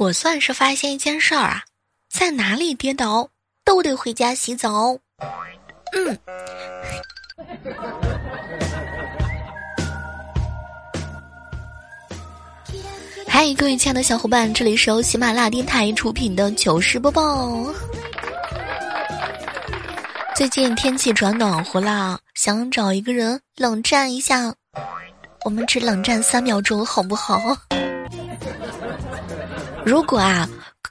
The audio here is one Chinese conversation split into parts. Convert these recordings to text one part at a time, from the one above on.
我算是发现一件事儿啊，在哪里跌倒都得回家洗澡。嗯。嗨，各位亲爱的小伙伴，这里是由喜马拉雅电台出品的糗事播报。最近天气转暖和啦，想找一个人冷战一下，我们只冷战三秒钟，好不好？如果啊，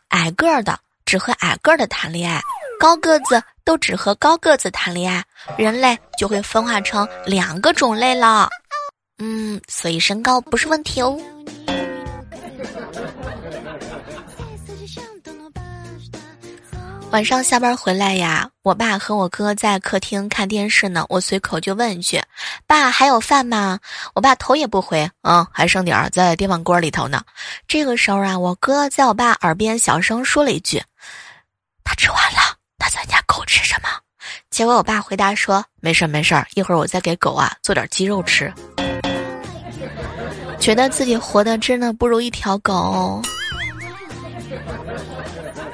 矮个儿的只和矮个儿的谈恋爱，高个子都只和高个子谈恋爱，人类就会分化成两个种类了。嗯，所以身高不是问题哦。晚上下班回来呀，我爸和我哥在客厅看电视呢，我随口就问一句：“爸，还有饭吗？”我爸头也不回：“嗯，还剩点儿在电饭锅里头呢。”这个时候啊，我哥在我爸耳边小声说了一句：“他吃完了，那咱家狗吃什么？”结果我爸回答说：“没事儿没事儿，一会儿我再给狗啊做点鸡肉吃。”觉得自己活的真的不如一条狗。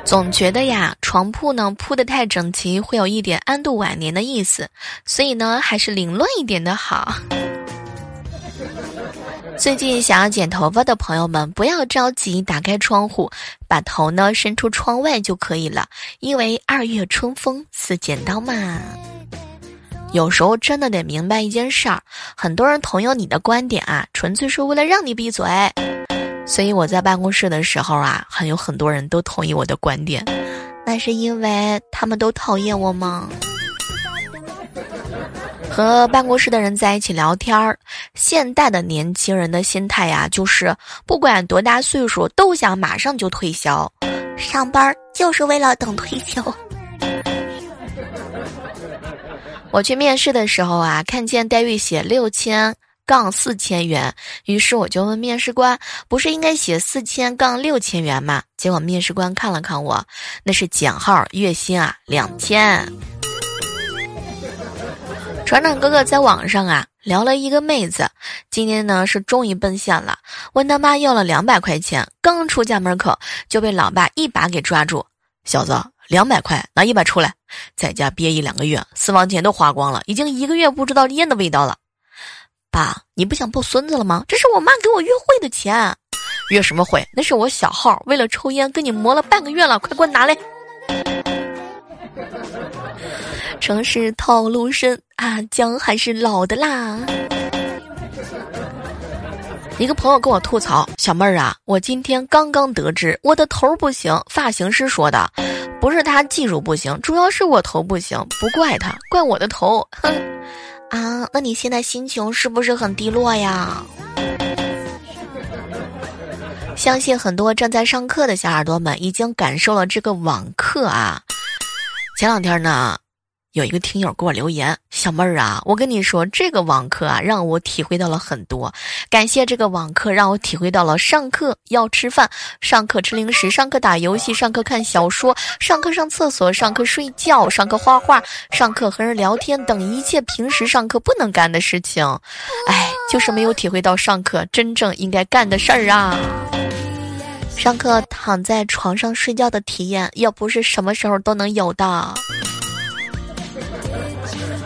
总觉得呀，床铺呢铺的太整齐，会有一点安度晚年的意思，所以呢，还是凌乱一点的好。最近想要剪头发的朋友们，不要着急，打开窗户，把头呢伸出窗外就可以了，因为二月春风似剪刀嘛。有时候真的得明白一件事儿，很多人同意你的观点啊，纯粹是为了让你闭嘴。所以我在办公室的时候啊，还有很多人都同意我的观点，那是因为他们都讨厌我吗？和办公室的人在一起聊天儿，现代的年轻人的心态呀，就是不管多大岁数，都想马上就退休，上班就是为了等退休。我去面试的时候啊，看见待遇写六千。杠四千元，于是我就问面试官：“不是应该写四千杠六千元吗？”结果面试官看了看我，那是减号，月薪啊两千。船长哥哥在网上啊聊了一个妹子，今天呢是终于奔现了，问他妈要了两百块钱，刚出家门口就被老爸一把给抓住：“小子，两百块拿一百出来，在家憋一两个月，私房钱都花光了，已经一个月不知道烟的味道了。”爸，你不想抱孙子了吗？这是我妈给我约会的钱，约什么会？那是我小号，为了抽烟跟你磨了半个月了，快给我拿来！城市套路深啊，姜还是老的辣。一个朋友跟我吐槽：“小妹儿啊，我今天刚刚得知我的头不行，发型师说的，不是他技术不行，主要是我头不行，不怪他，怪我的头。”哼。啊，那你现在心情是不是很低落呀？相信很多正在上课的小耳朵们已经感受了这个网课啊。前两天呢。有一个听友给我留言，小妹儿啊，我跟你说，这个网课啊，让我体会到了很多。感谢这个网课，让我体会到了上课要吃饭，上课吃零食，上课打游戏，上课看小说，上课上厕所，上课睡觉，上课画画，上课和人聊天等一切平时上课不能干的事情。哎，就是没有体会到上课真正应该干的事儿啊！上课躺在床上睡觉的体验，要不是什么时候都能有的。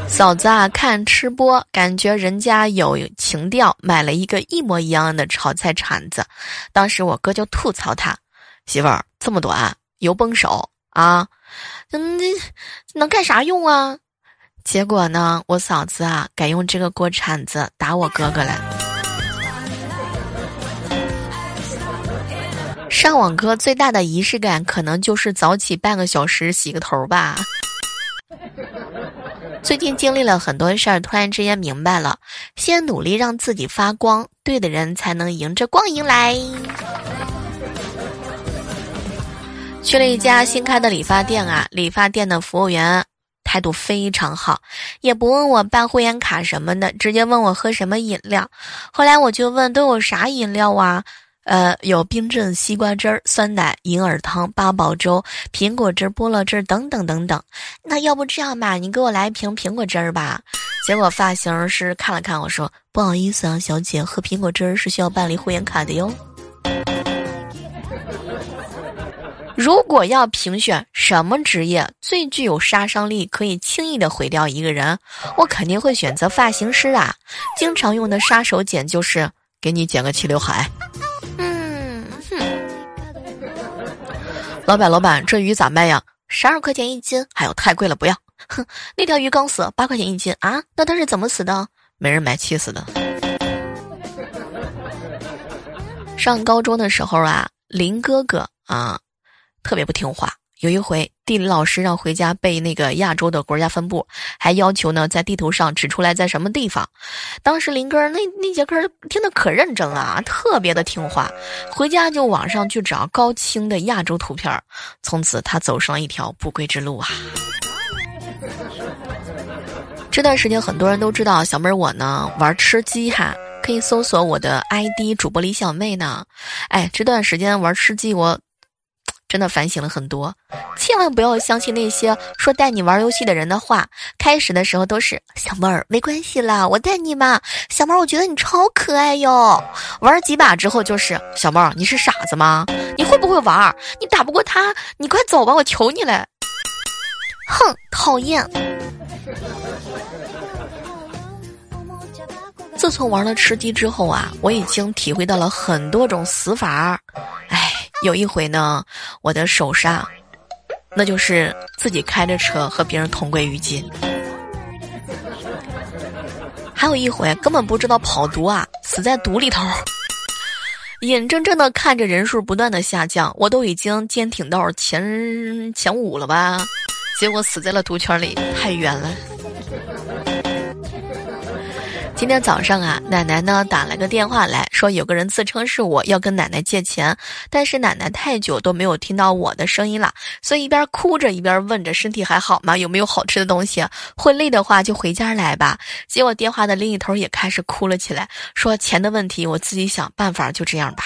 嫂子啊，看吃播，感觉人家有情调，买了一个一模一样的炒菜铲子。当时我哥就吐槽他：“媳妇儿这么短，油崩手啊，嗯，能干啥用啊？”结果呢，我嫂子啊，改用这个锅铲子打我哥哥了。上网课最大的仪式感，可能就是早起半个小时洗个头吧。最近经历了很多事儿，突然之间明白了，先努力让自己发光，对的人才能迎着光迎来。去了一家新开的理发店啊，理发店的服务员态度非常好，也不问我办会员卡什么的，直接问我喝什么饮料。后来我就问都有啥饮料啊？呃，有冰镇西瓜汁儿、酸奶、银耳汤、八宝粥、苹果汁、菠萝汁等等等等。那要不这样吧，你给我来一瓶苹果汁儿吧。结果发型师看了看我说：“不好意思啊，小姐，喝苹果汁儿是需要办理会员卡的哟。”如果要评选什么职业最具有杀伤力，可以轻易的毁掉一个人，我肯定会选择发型师啊！经常用的杀手锏就是给你剪个齐刘海。老板老板，这鱼咋卖呀？十二块钱一斤，还有太贵了，不要。哼，那条鱼刚死，八块钱一斤啊？那它是怎么死的？没人买，气死的。上高中的时候啊，林哥哥啊，特别不听话。有一回，地理老师让回家背那个亚洲的国家分布，还要求呢在地图上指出来在什么地方。当时林哥那那节课听得可认真了，啊特别的听话。回家就网上去找高清的亚洲图片，从此他走上了一条不归之路啊。这段时间很多人都知道小妹儿我呢玩吃鸡哈。可以搜索我的 ID 主播李小妹呢，哎，这段时间玩吃鸡，我真的反省了很多，千万不要相信那些说带你玩游戏的人的话。开始的时候都是小妹儿，没关系啦，我带你嘛。小妹儿，我觉得你超可爱哟。玩几把之后就是小妹儿，你是傻子吗？你会不会玩？你打不过他，你快走吧，我求你了。哼，讨厌。自从玩了吃鸡之后啊，我已经体会到了很多种死法。有一回呢，我的手杀，那就是自己开着车和别人同归于尽；还有一回根本不知道跑毒啊，死在毒里头，眼睁睁的看着人数不断的下降，我都已经坚挺到前前五了吧，结果死在了毒圈里，太冤了。今天早上啊，奶奶呢打了个电话来说，有个人自称是我要跟奶奶借钱，但是奶奶太久都没有听到我的声音了，所以一边哭着一边问着身体还好吗？有没有好吃的东西？会累的话就回家来吧。结果电话的另一头也开始哭了起来，说钱的问题我自己想办法，就这样吧。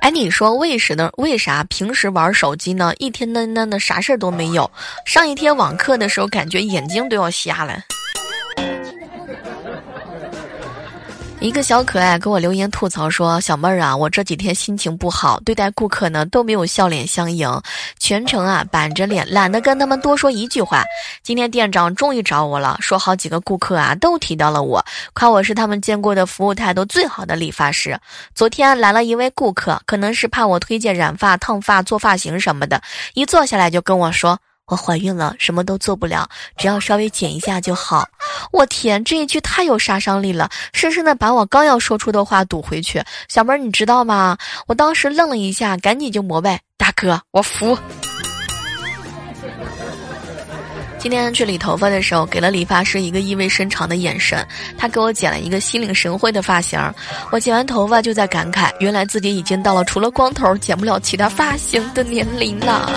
哎，你说为什么？为啥平时玩手机呢？一天嫩嫩的，啥事儿都没有。上一天网课的时候，感觉眼睛都要瞎了。一个小可爱给我留言吐槽说：“小妹儿啊，我这几天心情不好，对待顾客呢都没有笑脸相迎，全程啊板着脸，懒得跟他们多说一句话。今天店长终于找我了，说好几个顾客啊都提到了我，夸我是他们见过的服务态度最好的理发师。昨天来了一位顾客，可能是怕我推荐染发、烫发、做发型什么的，一坐下来就跟我说。”我怀孕了，什么都做不了，只要稍微剪一下就好。我天，这一句太有杀伤力了，深深的把我刚要说出的话堵回去。小妹儿，你知道吗？我当时愣了一下，赶紧就膜拜大哥，我服。今天去理头发的时候，给了理发师一个意味深长的眼神，他给我剪了一个心领神会的发型。我剪完头发就在感慨，原来自己已经到了除了光头剪不了其他发型的年龄了。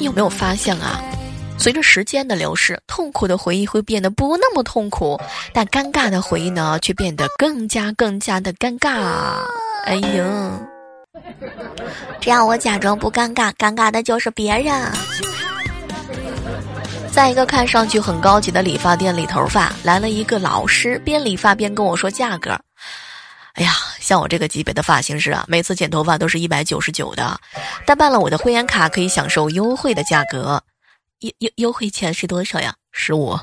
你有没有发现啊？随着时间的流逝，痛苦的回忆会变得不那么痛苦，但尴尬的回忆呢，却变得更加更加的尴尬。哎呀，只要我假装不尴尬，尴尬的就是别人。在一个看上去很高级的理发店理头发，来了一个老师，边理发边跟我说价格。哎呀，像我这个级别的发型师啊，每次剪头发都是一百九十九的，但办了我的会员卡可以享受优惠的价格，优优优惠钱是多少呀？十五。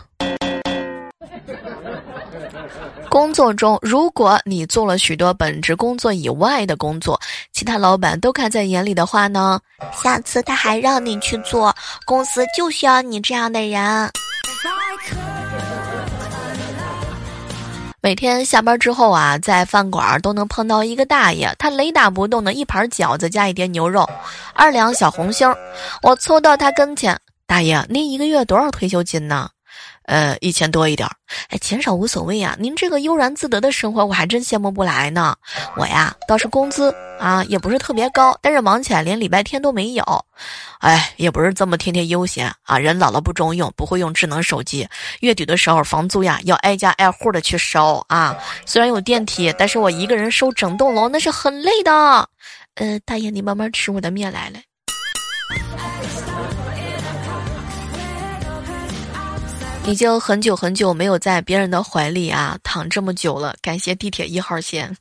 工作中，如果你做了许多本职工作以外的工作，其他老板都看在眼里的话呢，下次他还让你去做，公司就需要你这样的人。每天下班之后啊，在饭馆都能碰到一个大爷，他雷打不动的一盘饺子加一碟牛肉，二两小红星。我凑到他跟前，大爷，您一个月多少退休金呢？呃，一千多一点儿，哎，钱少无所谓啊。您这个悠然自得的生活，我还真羡慕不来呢。我呀，倒是工资啊，也不是特别高，但是忙起来连礼拜天都没有。哎，也不是这么天天悠闲啊。人老了不中用，不会用智能手机，月底的时候房租呀要挨家挨户的去收啊。虽然有电梯，但是我一个人收整栋楼那是很累的。呃，大爷，你慢慢吃我的面来了。已经很久很久没有在别人的怀里啊躺这么久了，感谢地铁一号线。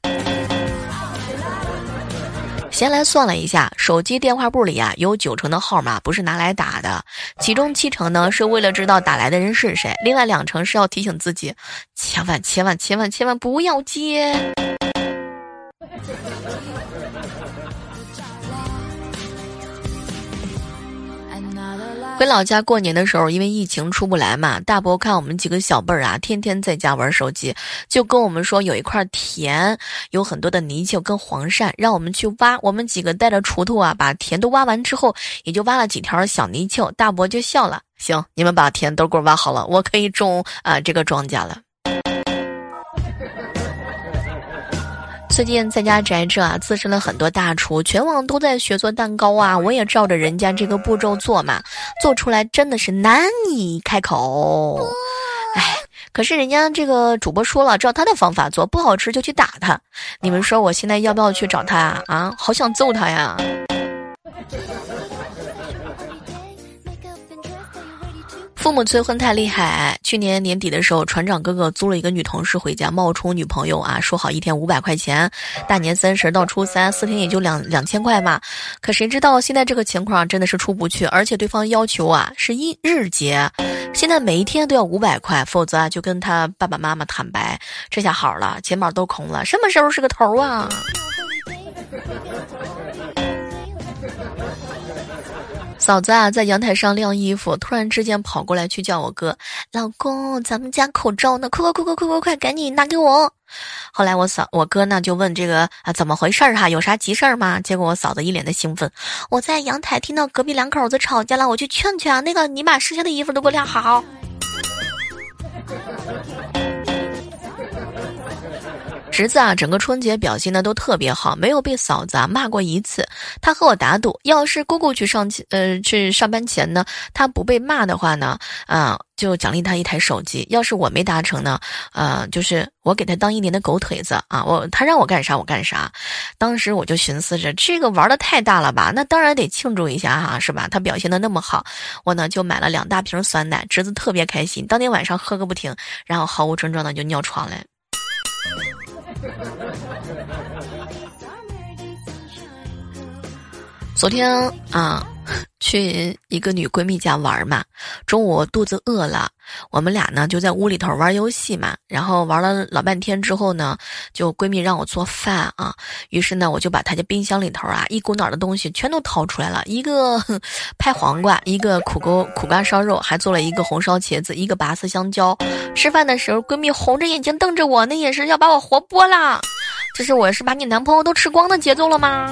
先来算了一下，手机电话簿里啊有九成的号码不是拿来打的，其中七成呢是为了知道打来的人是谁，另外两成是要提醒自己，千万千万千万千万不要接。回老家过年的时候，因为疫情出不来嘛，大伯看我们几个小辈儿啊，天天在家玩手机，就跟我们说有一块田，有很多的泥鳅跟黄鳝，让我们去挖。我们几个带着锄头啊，把田都挖完之后，也就挖了几条小泥鳅。大伯就笑了：“行，你们把田都给我挖好了，我可以种啊这个庄稼了。”最近在家宅着啊，滋生了很多大厨，全网都在学做蛋糕啊，我也照着人家这个步骤做嘛，做出来真的是难以开口。哎，可是人家这个主播说了，照他的方法做，不好吃就去打他。你们说我现在要不要去找他啊？啊，好想揍他呀！父母催婚太厉害。去年年底的时候，船长哥哥租了一个女同事回家，冒充女朋友啊，说好一天五百块钱，大年三十到初三四天也就两两千块嘛。可谁知道现在这个情况真的是出不去，而且对方要求啊是一日结，现在每一天都要五百块，否则啊就跟他爸爸妈妈坦白。这下好了，钱包都空了，什么时候是个头啊？嫂子啊，在阳台上晾衣服，突然之间跑过来去叫我哥，老公，咱们家口罩呢？快快快快快快快，赶紧拿给我！后来我嫂我哥呢就问这个啊怎么回事儿哈？有啥急事儿吗？结果我嫂子一脸的兴奋，我在阳台听到隔壁两口子吵架了，我去劝劝啊。那个，你把剩下的衣服都给我晾好。侄子啊，整个春节表现的都特别好，没有被嫂子啊骂过一次。他和我打赌，要是姑姑去上呃去上班前呢，他不被骂的话呢，啊，就奖励他一台手机。要是我没达成呢，呃，就是我给他当一年的狗腿子啊，我他让我干啥我干啥。当时我就寻思着，这个玩的太大了吧？那当然得庆祝一下哈，是吧？他表现的那么好，我呢就买了两大瓶酸奶，侄子特别开心，当天晚上喝个不停，然后毫无症状的就尿床了。昨天啊，去一个女闺蜜家玩嘛，中午肚子饿了，我们俩呢就在屋里头玩游戏嘛，然后玩了老半天之后呢，就闺蜜让我做饭啊，于是呢我就把她家冰箱里头啊一股脑的东西全都掏出来了，一个 拍黄瓜，一个苦瓜苦瓜烧肉，还做了一个红烧茄子，一个拔丝香蕉。吃饭的时候，闺蜜红着眼睛瞪着我，那也是要把我活剥了。这是我是把你男朋友都吃光的节奏了吗？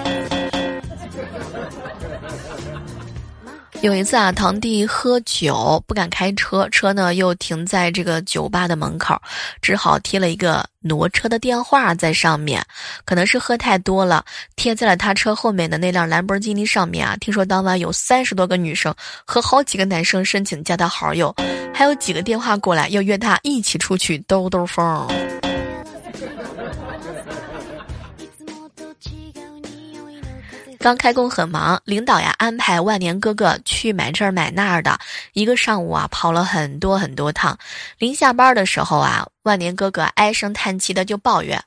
有一次啊，堂弟喝酒不敢开车，车呢又停在这个酒吧的门口，只好贴了一个挪车的电话在上面。可能是喝太多了，贴在了他车后面的那辆兰博基尼上面啊。听说当晚有三十多个女生和好几个男生申请加他好友，还有几个电话过来要约他一起出去兜兜风。刚开工很忙，领导呀安排万年哥哥去买这儿买那儿的，一个上午啊跑了很多很多趟。临下班的时候啊，万年哥哥唉声叹气的就抱怨：“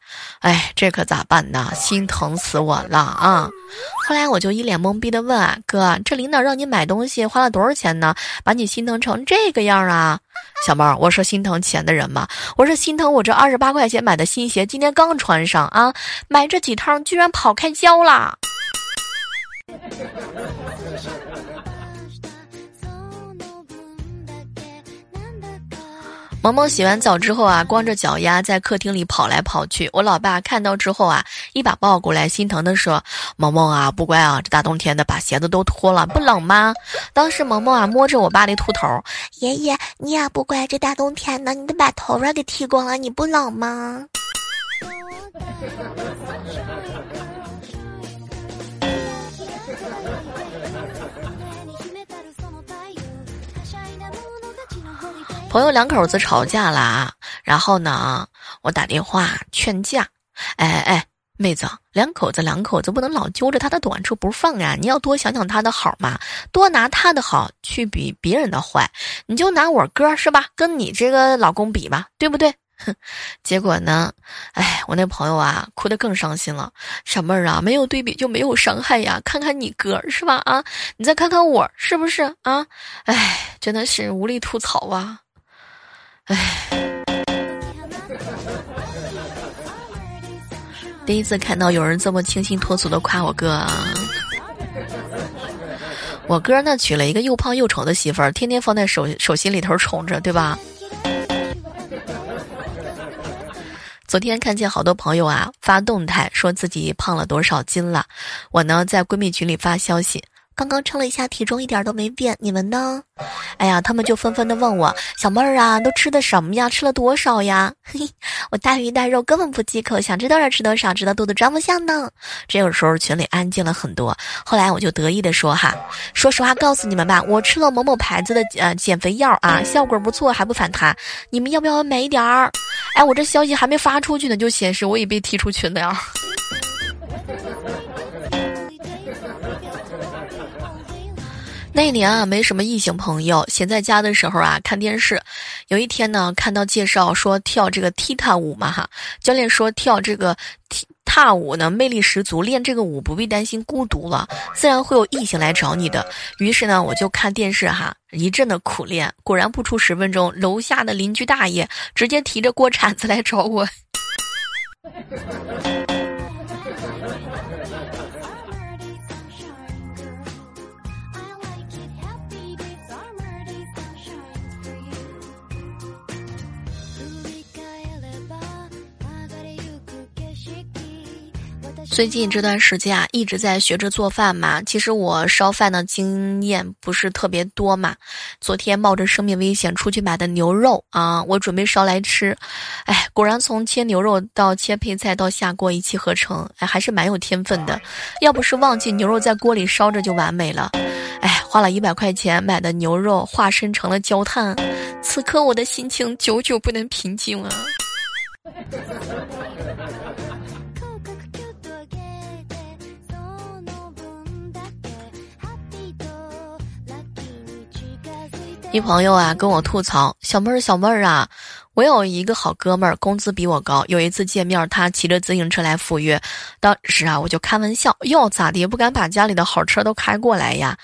哎，这可咋办呢？心疼死我了啊！”后来我就一脸懵逼的问啊：“哥，这领导让你买东西花了多少钱呢？把你心疼成这个样啊？”小猫，我说心疼钱的人吗？我说心疼我这二十八块钱买的新鞋，今天刚穿上啊，买这几趟居然跑开胶了。萌萌洗完澡之后啊，光着脚丫在客厅里跑来跑去。我老爸看到之后啊，一把抱过来，心疼的说：“萌萌啊，不乖啊，这大冬天的把鞋子都脱了，不冷吗？”当时萌萌啊，摸着我爸的秃头，爷爷你也不乖，这大冬天的，你得把头发给剃光了，你不冷吗？朋友两口子吵架了，然后呢，我打电话劝架，哎哎，妹子，两口子两口子不能老揪着他的短处不放呀！你要多想想他的好嘛，多拿他的好去比别人的坏。你就拿我哥是吧，跟你这个老公比吧，对不对？哼，结果呢？哎，我那朋友啊，哭得更伤心了。小妹儿啊，没有对比就没有伤害呀！看看你哥是吧？啊，你再看看我是不是啊？哎，真的是无力吐槽啊！哎。第一次看到有人这么清新脱俗的夸我哥，啊我哥呢娶了一个又胖又丑的媳妇儿，天天放在手手心里头宠着，对吧？昨天看见好多朋友啊发动态说自己胖了多少斤了，我呢在闺蜜群里发消息。刚刚称了一下体重，一点都没变。你们呢？哎呀，他们就纷纷的问我：“小妹儿啊，都吃的什么呀？吃了多少呀？”嘿，我大鱼大肉根本不忌口，想吃多少吃多少，知道肚子装不下呢。这个时候群里安静了很多。后来我就得意的说：“哈，说实话告诉你们吧，我吃了某某牌子的呃减肥药啊，效果不错，还不反弹。你们要不要买一点儿？”哎，我这消息还没发出去呢，就显示我已被踢出群了呀。那年啊，没什么异性朋友，闲在家的时候啊，看电视。有一天呢，看到介绍说跳这个踢踏舞嘛，哈，教练说跳这个踢踏舞呢，魅力十足，练这个舞不必担心孤独了，自然会有异性来找你的。于是呢，我就看电视哈，一阵的苦练，果然不出十分钟，楼下的邻居大爷直接提着锅铲子来找我。最近这段时间啊，一直在学着做饭嘛。其实我烧饭的经验不是特别多嘛。昨天冒着生命危险出去买的牛肉啊，我准备烧来吃。哎，果然从切牛肉到切配菜到下锅一气呵成，哎，还是蛮有天分的。要不是忘记牛肉在锅里烧着就完美了。哎，花了一百块钱买的牛肉化身成了焦炭，此刻我的心情久久不能平静啊。一朋友啊跟我吐槽：“小妹儿，小妹儿啊，我有一个好哥们儿，工资比我高。有一次见面，他骑着自行车来赴约，当时啊我就开玩笑：哟，咋的？不敢把家里的好车都开过来呀？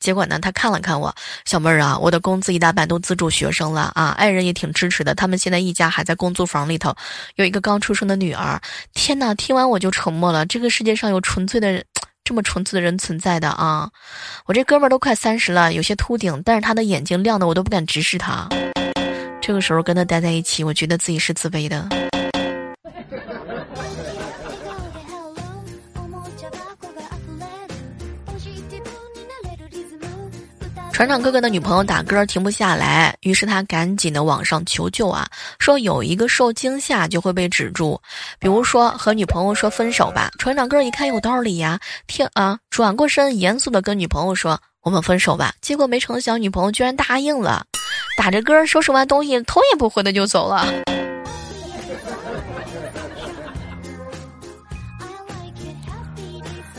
结果呢，他看了看我，小妹儿啊，我的工资一大半都资助学生了啊，爱人也挺支持的。他们现在一家还在公租房里头，有一个刚出生的女儿。天哪！听完我就沉默了。这个世界上有纯粹的人。”这么纯粹的人存在的啊！我这哥们儿都快三十了，有些秃顶，但是他的眼睛亮的我都不敢直视他。这个时候跟他待在一起，我觉得自己是自卑的。船长哥哥的女朋友打歌停不下来，于是他赶紧的网上求救啊，说有一个受惊吓就会被止住，比如说和女朋友说分手吧。船长哥一看有道理呀，听啊，转过身严肃的跟女朋友说我们分手吧。结果没成想女朋友居然答应了，打着歌收拾完东西头也不回的就走了。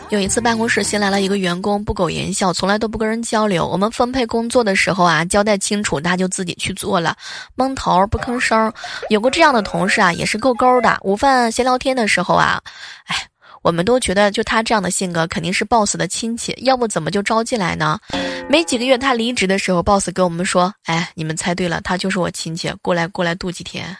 有一次办公室新来了一个员工，不苟言笑，从来都不跟人交流。我们分配工作的时候啊，交代清楚，他就自己去做了，蒙头不吭声。有个这样的同事啊，也是够勾的。午饭闲聊天的时候啊，哎，我们都觉得就他这样的性格，肯定是 boss 的亲戚，要不怎么就招进来呢？没几个月，他离职的时候，boss 跟我们说：“哎，你们猜对了，他就是我亲戚，过来过来度几天。”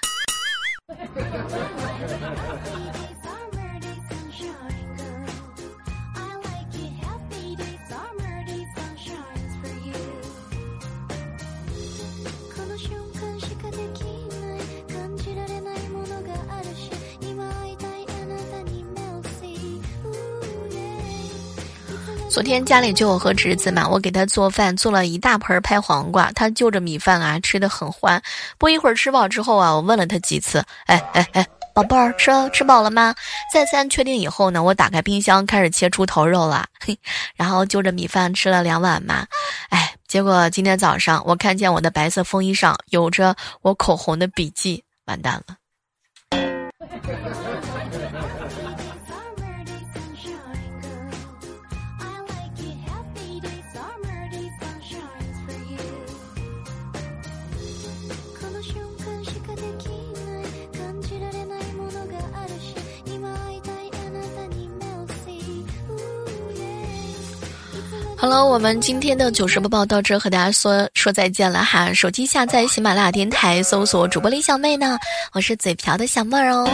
昨天家里就我和侄子嘛，我给他做饭，做了一大盆拍黄瓜，他就着米饭啊吃的很欢。不一会儿吃饱之后啊，我问了他几次，哎哎哎，宝贝儿，吃吃饱了吗？再三确定以后呢，我打开冰箱开始切猪头肉了，嘿，然后就着米饭吃了两碗嘛，哎，结果今天早上我看见我的白色风衣上有着我口红的笔记，完蛋了。好了，我们今天的糗事播报到这，和大家说说再见了哈。手机下载喜马拉雅电台，搜索主播李小妹呢，我是嘴瓢的小妹儿哦。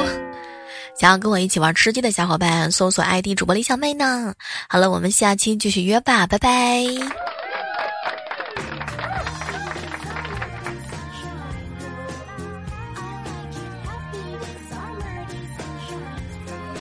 想要跟我一起玩吃鸡的小伙伴，搜索 ID 主播李小妹呢。好了，我们下期继续约吧，拜拜。